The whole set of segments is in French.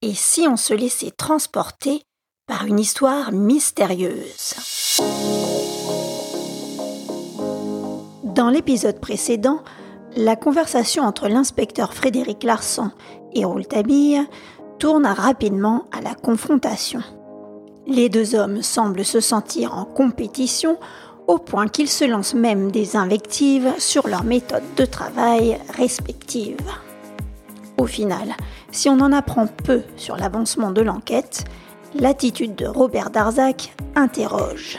Et si on se laissait transporter par une histoire mystérieuse? Dans l'épisode précédent, la conversation entre l'inspecteur Frédéric Larsan et Rouletabille tourne rapidement à la confrontation. Les deux hommes semblent se sentir en compétition au point qu'ils se lancent même des invectives sur leurs méthodes de travail respectives. Au final, si on en apprend peu sur l'avancement de l'enquête, l'attitude de Robert Darzac interroge.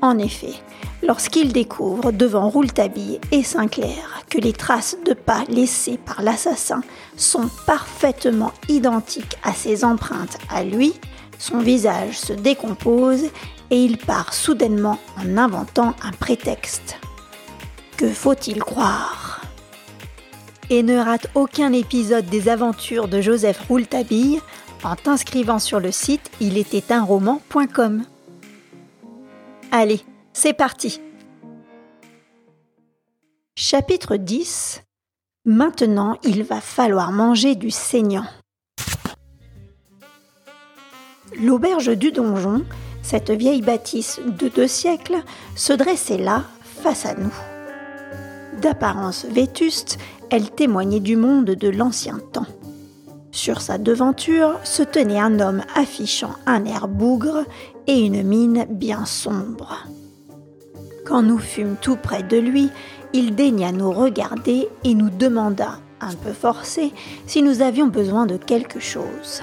En effet, lorsqu'il découvre devant Rouletabille et Sinclair que les traces de pas laissées par l'assassin sont parfaitement identiques à ses empreintes à lui, son visage se décompose et il part soudainement en inventant un prétexte. Que faut-il croire? Et ne rate aucun épisode des aventures de Joseph Rouletabille en t'inscrivant sur le site roman.com. Allez, c'est parti Chapitre 10 Maintenant, il va falloir manger du saignant. L'auberge du donjon, cette vieille bâtisse de deux siècles, se dressait là, face à nous. D'apparence vétuste, elle témoignait du monde de l'ancien temps. Sur sa devanture se tenait un homme affichant un air bougre et une mine bien sombre. Quand nous fûmes tout près de lui, il daigna nous regarder et nous demanda, un peu forcé, si nous avions besoin de quelque chose.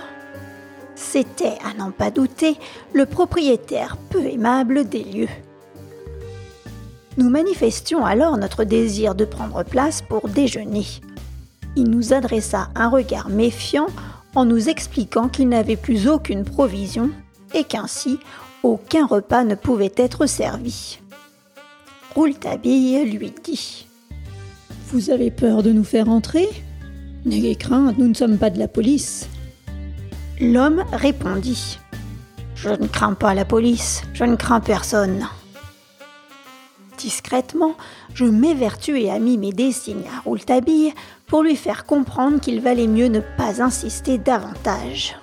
C'était, à n'en pas douter, le propriétaire peu aimable des lieux. Nous manifestions alors notre désir de prendre place pour déjeuner. Il nous adressa un regard méfiant en nous expliquant qu'il n'avait plus aucune provision et qu'ainsi aucun repas ne pouvait être servi. Rouletabille lui dit Vous avez peur de nous faire entrer? N'ayez crainte, nous ne sommes pas de la police. L'homme répondit Je ne crains pas la police, je ne crains personne. Discrètement, je m'évertuai à mimer des signes à Rouletabille pour lui faire comprendre qu'il valait mieux ne pas insister davantage.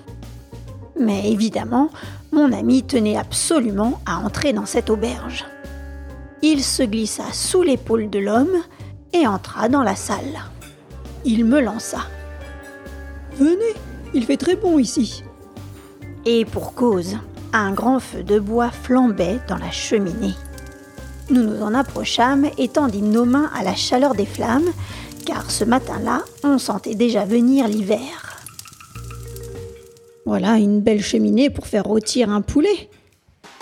Mais évidemment, mon ami tenait absolument à entrer dans cette auberge. Il se glissa sous l'épaule de l'homme et entra dans la salle. Il me lança. Venez, il fait très bon ici. Et pour cause, un grand feu de bois flambait dans la cheminée. Nous nous en approchâmes et tendîmes nos mains à la chaleur des flammes, car ce matin-là, on sentait déjà venir l'hiver. Voilà une belle cheminée pour faire rôtir un poulet,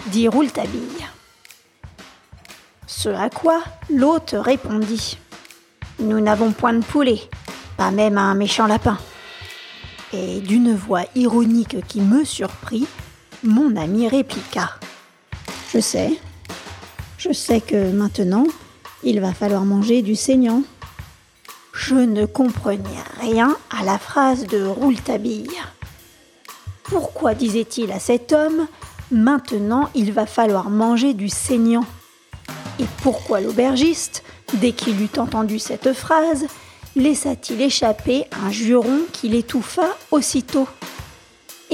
dit Rouletabille. Ce à quoi l'hôte répondit Nous n'avons point de poulet, pas même un méchant lapin. Et d'une voix ironique qui me surprit, mon ami répliqua Je sais, je sais que maintenant, il va falloir manger du saignant. Je ne comprenais rien à la phrase de Rouletabille. Pourquoi disait-il à cet homme Maintenant, il va falloir manger du saignant? Et pourquoi l'aubergiste, dès qu'il eut entendu cette phrase, laissa-t-il échapper un juron qui l'étouffa aussitôt?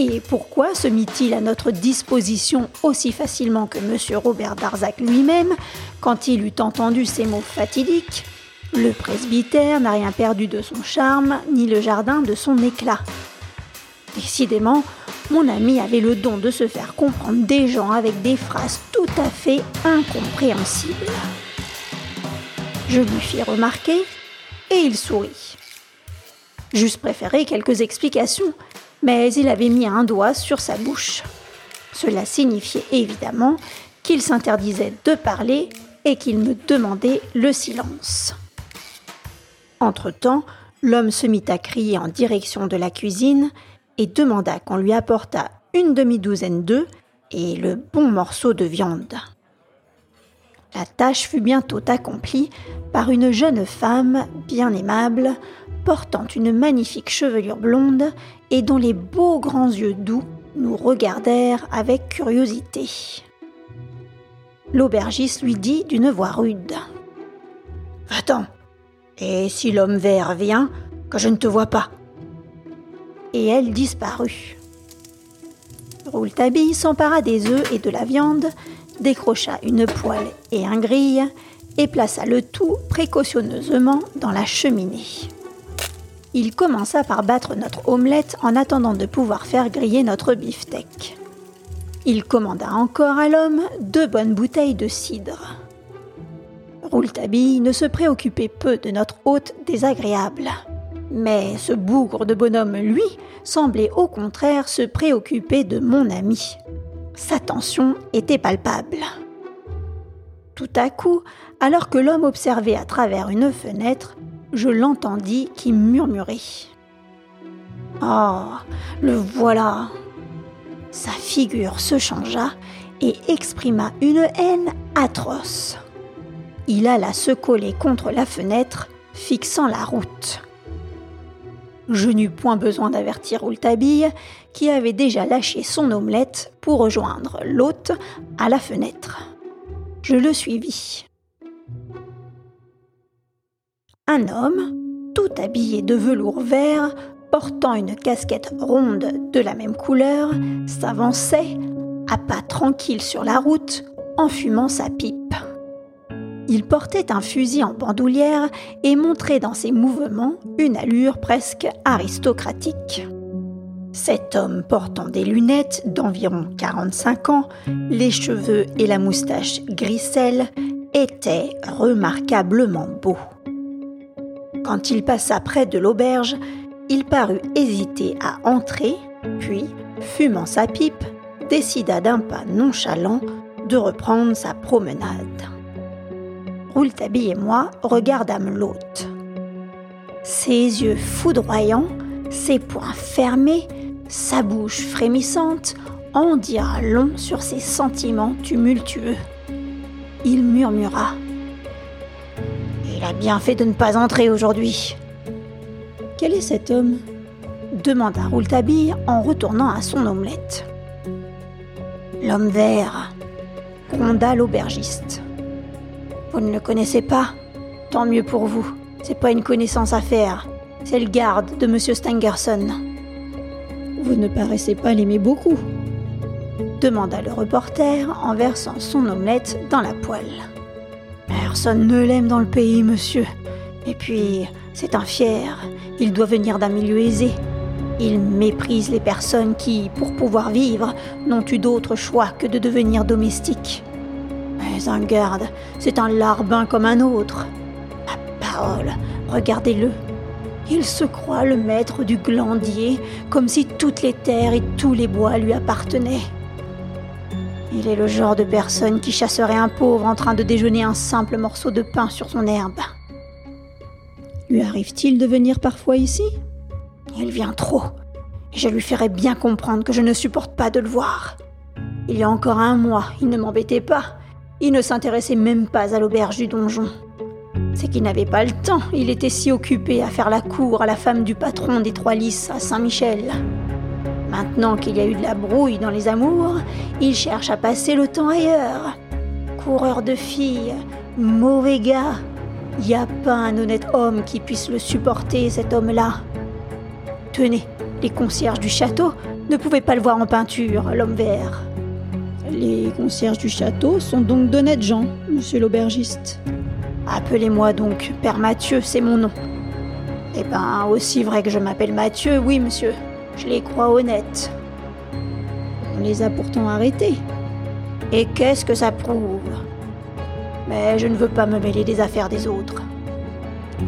Et pourquoi se mit-il à notre disposition aussi facilement que M. Robert Darzac lui-même quand il eut entendu ces mots fatidiques? Le presbytère n'a rien perdu de son charme, ni le jardin de son éclat. Décidément, mon ami avait le don de se faire comprendre des gens avec des phrases tout à fait incompréhensibles. Je lui fis remarquer et il sourit. J'eusse préféré quelques explications, mais il avait mis un doigt sur sa bouche. Cela signifiait évidemment qu'il s'interdisait de parler et qu'il me demandait le silence. Entre-temps, l'homme se mit à crier en direction de la cuisine et demanda qu'on lui apportât une demi-douzaine d'œufs et le bon morceau de viande. La tâche fut bientôt accomplie par une jeune femme bien aimable, portant une magnifique chevelure blonde et dont les beaux grands yeux doux nous regardèrent avec curiosité. L'aubergiste lui dit d'une voix rude. Va-t'en, et si l'homme vert vient, que je ne te vois pas. et elle disparut. Rouletabille s'empara des œufs et de la viande, décrocha une poêle et un grille et plaça le tout précautionneusement dans la cheminée. Il commença par battre notre omelette en attendant de pouvoir faire griller notre beefsteak. Il commanda encore à l'homme deux bonnes bouteilles de cidre. Rouletabille ne se préoccupait peu de notre hôte désagréable. Mais ce bougre de bonhomme, lui, semblait au contraire se préoccuper de mon ami. Sa tension était palpable. Tout à coup, alors que l'homme observait à travers une fenêtre, je l'entendis qui murmurait. Oh, le voilà sa figure se changea et exprima une haine atroce. Il alla se coller contre la fenêtre, fixant la route. Je n'eus point besoin d'avertir Rouletabille, qui avait déjà lâché son omelette pour rejoindre l'hôte à la fenêtre. Je le suivis. Un homme, tout habillé de velours vert, portant une casquette ronde de la même couleur, s'avançait, à pas tranquille sur la route, en fumant sa pipe. Il portait un fusil en bandoulière et montrait dans ses mouvements une allure presque aristocratique. Cet homme portant des lunettes d'environ 45 ans, les cheveux et la moustache grisselle, était remarquablement beau. Quand il passa près de l'auberge, il parut hésiter à entrer, puis, fumant sa pipe, décida d'un pas nonchalant de reprendre sa promenade. Rouletabille et moi regardâmes l'hôte. Ses yeux foudroyants, ses poings fermés, sa bouche frémissante en dira long sur ses sentiments tumultueux. Il murmura Il a bien fait de ne pas entrer aujourd'hui. Quel est cet homme? demanda Rouletabille en retournant à son omelette. L'homme vert, gronda l'aubergiste. Vous ne le connaissez pas Tant mieux pour vous. C'est pas une connaissance à faire. C'est le garde de Monsieur Stangerson. Vous ne paraissez pas l'aimer beaucoup demanda le reporter en versant son omelette dans la poêle. Personne ne l'aime dans le pays, monsieur. Et puis, c'est un fier. Il doit venir d'un milieu aisé. Il méprise les personnes qui, pour pouvoir vivre, n'ont eu d'autre choix que de devenir domestiques. Mais un garde, c'est un larbin comme un autre. Ma parole, regardez-le. Il se croit le maître du glandier, comme si toutes les terres et tous les bois lui appartenaient. Il est le genre de personne qui chasserait un pauvre en train de déjeuner un simple morceau de pain sur son herbe. Lui arrive-t-il de venir parfois ici? Il vient trop. Je lui ferai bien comprendre que je ne supporte pas de le voir. Il y a encore un mois, il ne m'embêtait pas. Il ne s'intéressait même pas à l'auberge du donjon. C'est qu'il n'avait pas le temps, il était si occupé à faire la cour à la femme du patron des Trois Lys à Saint-Michel. Maintenant qu'il y a eu de la brouille dans les amours, il cherche à passer le temps ailleurs. Coureur de filles, mauvais gars, il n'y a pas un honnête homme qui puisse le supporter, cet homme-là. Tenez, les concierges du château ne pouvaient pas le voir en peinture, l'homme vert. Les concierges du château sont donc d'honnêtes gens, monsieur l'aubergiste. Appelez-moi donc Père Mathieu, c'est mon nom. Eh ben, aussi vrai que je m'appelle Mathieu, oui, monsieur. Je les crois honnêtes. On les a pourtant arrêtés. Et qu'est-ce que ça prouve? Mais je ne veux pas me mêler des affaires des autres.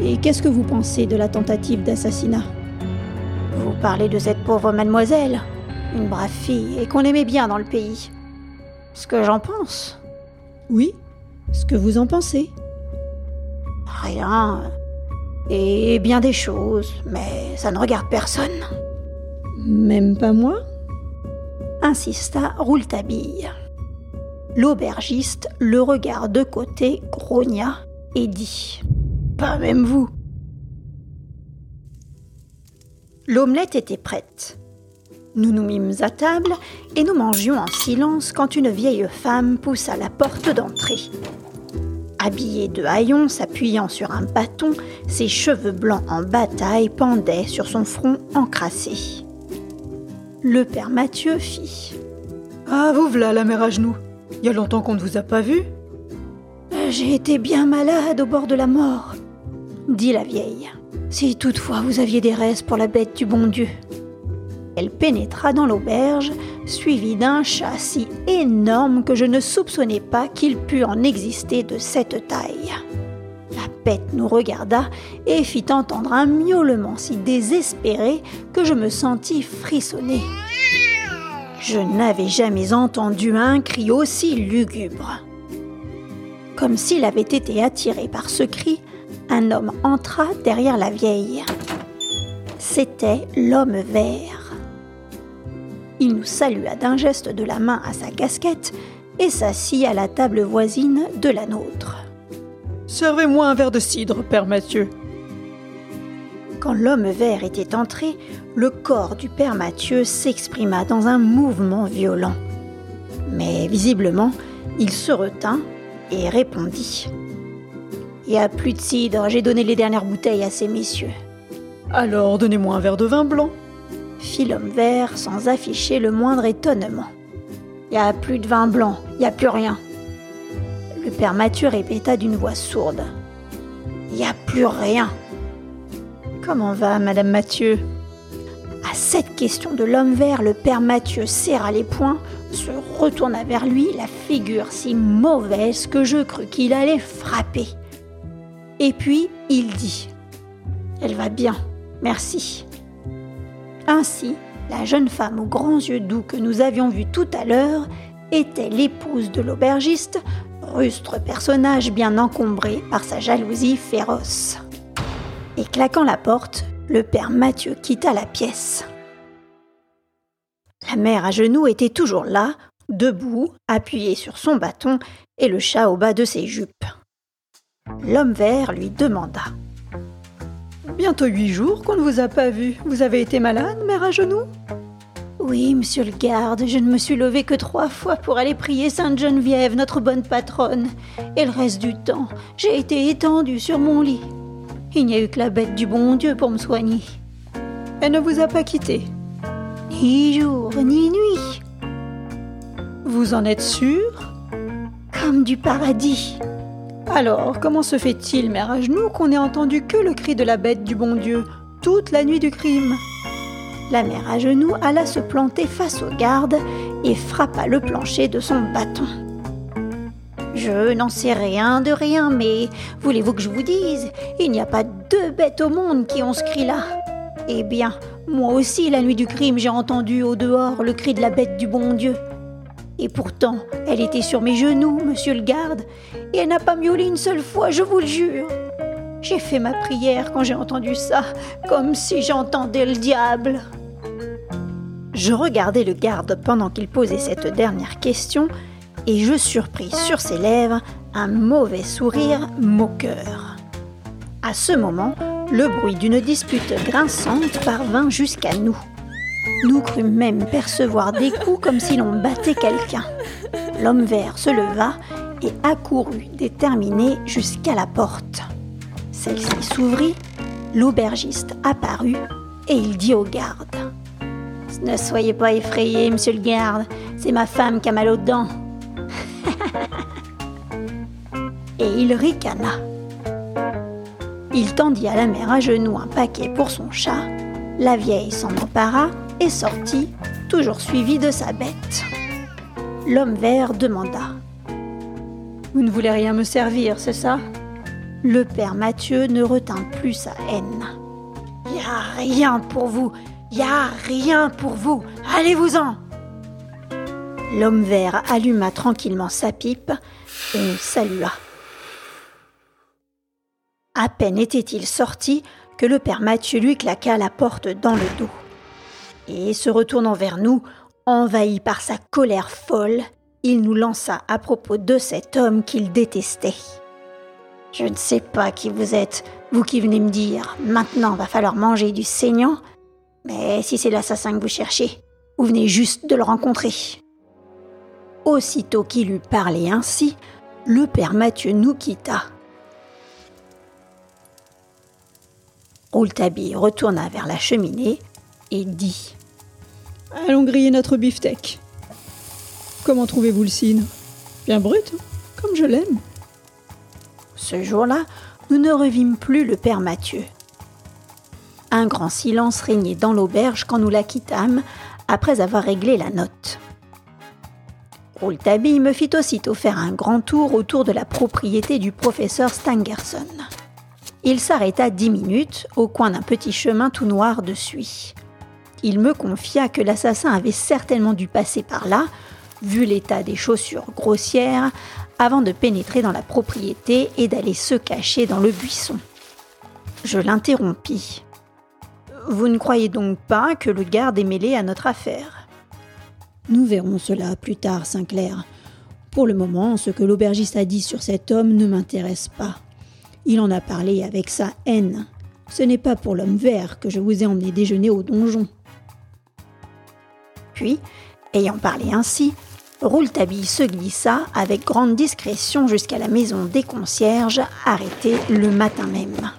Et qu'est-ce que vous pensez de la tentative d'assassinat? Vous parlez de cette pauvre mademoiselle, une brave fille, et qu'on aimait bien dans le pays. Ce que j'en pense Oui, ce que vous en pensez Rien. Et bien des choses, mais ça ne regarde personne. Même pas moi insista Rouletabille. L'aubergiste le regarde de côté, grogna et dit Pas même vous. L'omelette était prête. Nous nous mîmes à table et nous mangions en silence quand une vieille femme poussa la porte d'entrée. Habillée de haillons, s'appuyant sur un bâton, ses cheveux blancs en bataille pendaient sur son front encrassé. le père Mathieu fit. Ah, vous voilà, la mère à genoux. Il y a longtemps qu'on ne vous a pas vu. J'ai été bien malade au bord de la mort, dit la vieille. Si toutefois vous aviez des restes pour la bête du bon Dieu. Elle pénétra dans l'auberge, suivie d'un chat si énorme que je ne soupçonnais pas qu'il pût en exister de cette taille. La bête nous regarda et fit entendre un miaulement si désespéré que je me sentis frissonner. Je n'avais jamais entendu un cri aussi lugubre. Comme s'il avait été attiré par ce cri, un homme entra derrière la vieille. C'était l'homme vert. Il nous salua d'un geste de la main à sa casquette et s'assit à la table voisine de la nôtre. Servez-moi un verre de cidre, Père Mathieu. Quand l'homme vert était entré, le corps du Père Mathieu s'exprima dans un mouvement violent. Mais visiblement, il se retint et répondit. Il n'y a plus de cidre, j'ai donné les dernières bouteilles à ces messieurs. Alors donnez-moi un verre de vin blanc, fit l'homme vert sans afficher le moindre étonnement. Il n'y a plus de vin blanc, il n'y a plus rien. Le père Mathieu répéta d'une voix sourde. Il n'y a plus rien. Comment va, Madame Mathieu? À cette question de l'homme vert, le père Mathieu serra les poings, se retourna vers lui, la figure si mauvaise que je crus qu'il allait frapper. Et puis il dit Elle va bien, merci. Ainsi, la jeune femme aux grands yeux doux que nous avions vue tout à l'heure était l'épouse de l'aubergiste, rustre personnage bien encombré par sa jalousie féroce. Et claquant la porte, le père Mathieu quitta la pièce. La mère à genoux était toujours là, debout, appuyée sur son bâton et le chat au bas de ses jupes. L'homme vert lui demanda. Bientôt huit jours qu'on ne vous a pas vu. Vous avez été malade, mère à genoux? Oui, monsieur le garde, je ne me suis levée que trois fois pour aller prier Sainte Geneviève, notre bonne patronne. Et le reste du temps, j'ai été étendue sur mon lit. Il n'y a eu que la bête du bon Dieu pour me soigner. Elle ne vous a pas quitté Ni jour, ni nuit. Vous en êtes sûr Comme du paradis. Alors, comment se fait-il, mère à genoux, qu'on n'ait entendu que le cri de la bête du bon Dieu toute la nuit du crime? La mère à genoux alla se planter face aux gardes et frappa le plancher de son bâton. Je n'en sais rien de rien, mais voulez-vous que je vous dise, il n'y a pas deux bêtes au monde qui ont ce cri-là. Eh bien, moi aussi, la nuit du crime, j'ai entendu au dehors le cri de la bête du bon Dieu. Et pourtant, elle était sur mes genoux, monsieur le garde, et elle n'a pas miaulé une seule fois, je vous le jure. J'ai fait ma prière quand j'ai entendu ça, comme si j'entendais le diable. Je regardais le garde pendant qu'il posait cette dernière question, et je surpris sur ses lèvres un mauvais sourire moqueur. À ce moment, le bruit d'une dispute grinçante parvint jusqu'à nous. Nous crûmes même percevoir des coups comme si l'on battait quelqu'un. L'homme vert se leva et accourut déterminé jusqu'à la porte. Celle-ci s'ouvrit, l'aubergiste apparut et il dit au garde Ne soyez pas effrayé, monsieur le garde, c'est ma femme qui a mal aux dents. et il ricana. Il tendit à la mère à genoux un paquet pour son chat. La vieille s'en empara et sortit, toujours suivie de sa bête. L'homme vert demanda Vous ne voulez rien me servir, c'est ça? Le père Mathieu ne retint plus sa haine. Y a rien pour vous, y a rien pour vous, allez-vous-en L'homme vert alluma tranquillement sa pipe et nous salua. À peine était-il sorti que le père Mathieu lui claqua la porte dans le dos. Et se retournant vers nous, envahi par sa colère folle, il nous lança à propos de cet homme qu'il détestait. Je ne sais pas qui vous êtes, vous qui venez me dire maintenant va falloir manger du saignant, mais si c'est l'assassin que vous cherchez, vous venez juste de le rencontrer. Aussitôt qu'il eut parlé ainsi, le père Mathieu nous quitta. Rouletabille retourna vers la cheminée et dit Allons griller notre beefsteak. Comment trouvez-vous le cidre? Bien brut, hein, comme je l'aime. Ce jour-là, nous ne revîmes plus le père Mathieu. Un grand silence régnait dans l'auberge quand nous la quittâmes, après avoir réglé la note. Rouletabille me fit aussitôt faire un grand tour autour de la propriété du professeur Stangerson. Il s'arrêta dix minutes au coin d'un petit chemin tout noir de suie. Il me confia que l'assassin avait certainement dû passer par là, vu l'état des chaussures grossières, avant de pénétrer dans la propriété et d'aller se cacher dans le buisson. Je l'interrompis. Vous ne croyez donc pas que le garde est mêlé à notre affaire? Nous verrons cela plus tard, Sinclair. Pour le moment, ce que l'aubergiste a dit sur cet homme ne m'intéresse pas. Il en a parlé avec sa haine. Ce n'est pas pour l'homme vert que je vous ai emmené déjeuner au donjon. Puis, ayant parlé ainsi, Rouletabille se glissa avec grande discrétion jusqu'à la maison des concierges, arrêtés le matin même.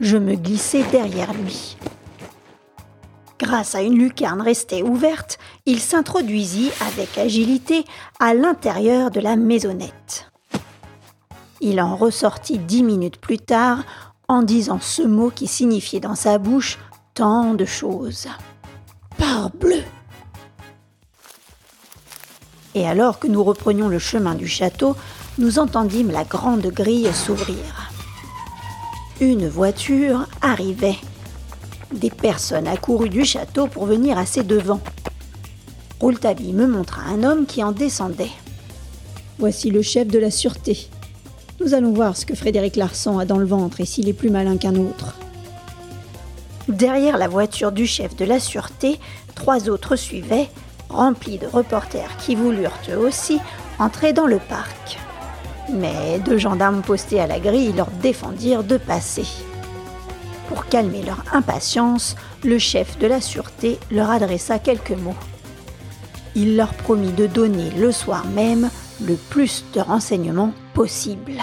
Je me glissai derrière lui. Grâce à une lucarne restée ouverte, il s'introduisit avec agilité à l'intérieur de la maisonnette. Il en ressortit dix minutes plus tard en disant ce mot qui signifiait dans sa bouche tant de choses. Parbleu Et alors que nous reprenions le chemin du château, nous entendîmes la grande grille s'ouvrir. Une voiture arrivait. Des personnes accourues du château pour venir à ses devants. Rouletabille me montra un homme qui en descendait. Voici le chef de la sûreté, nous allons voir ce que Frédéric Larsan a dans le ventre et s'il est plus malin qu'un autre. Derrière la voiture du chef de la sûreté, trois autres suivaient, remplis de reporters qui voulurent eux aussi entrer dans le parc. Mais deux gendarmes postés à la grille leur défendirent de passer. Pour calmer leur impatience, le chef de la sûreté leur adressa quelques mots. Il leur promit de donner le soir même le plus de renseignements possible.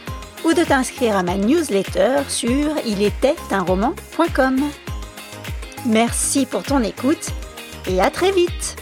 ou de t'inscrire à ma newsletter sur roman.com Merci pour ton écoute et à très vite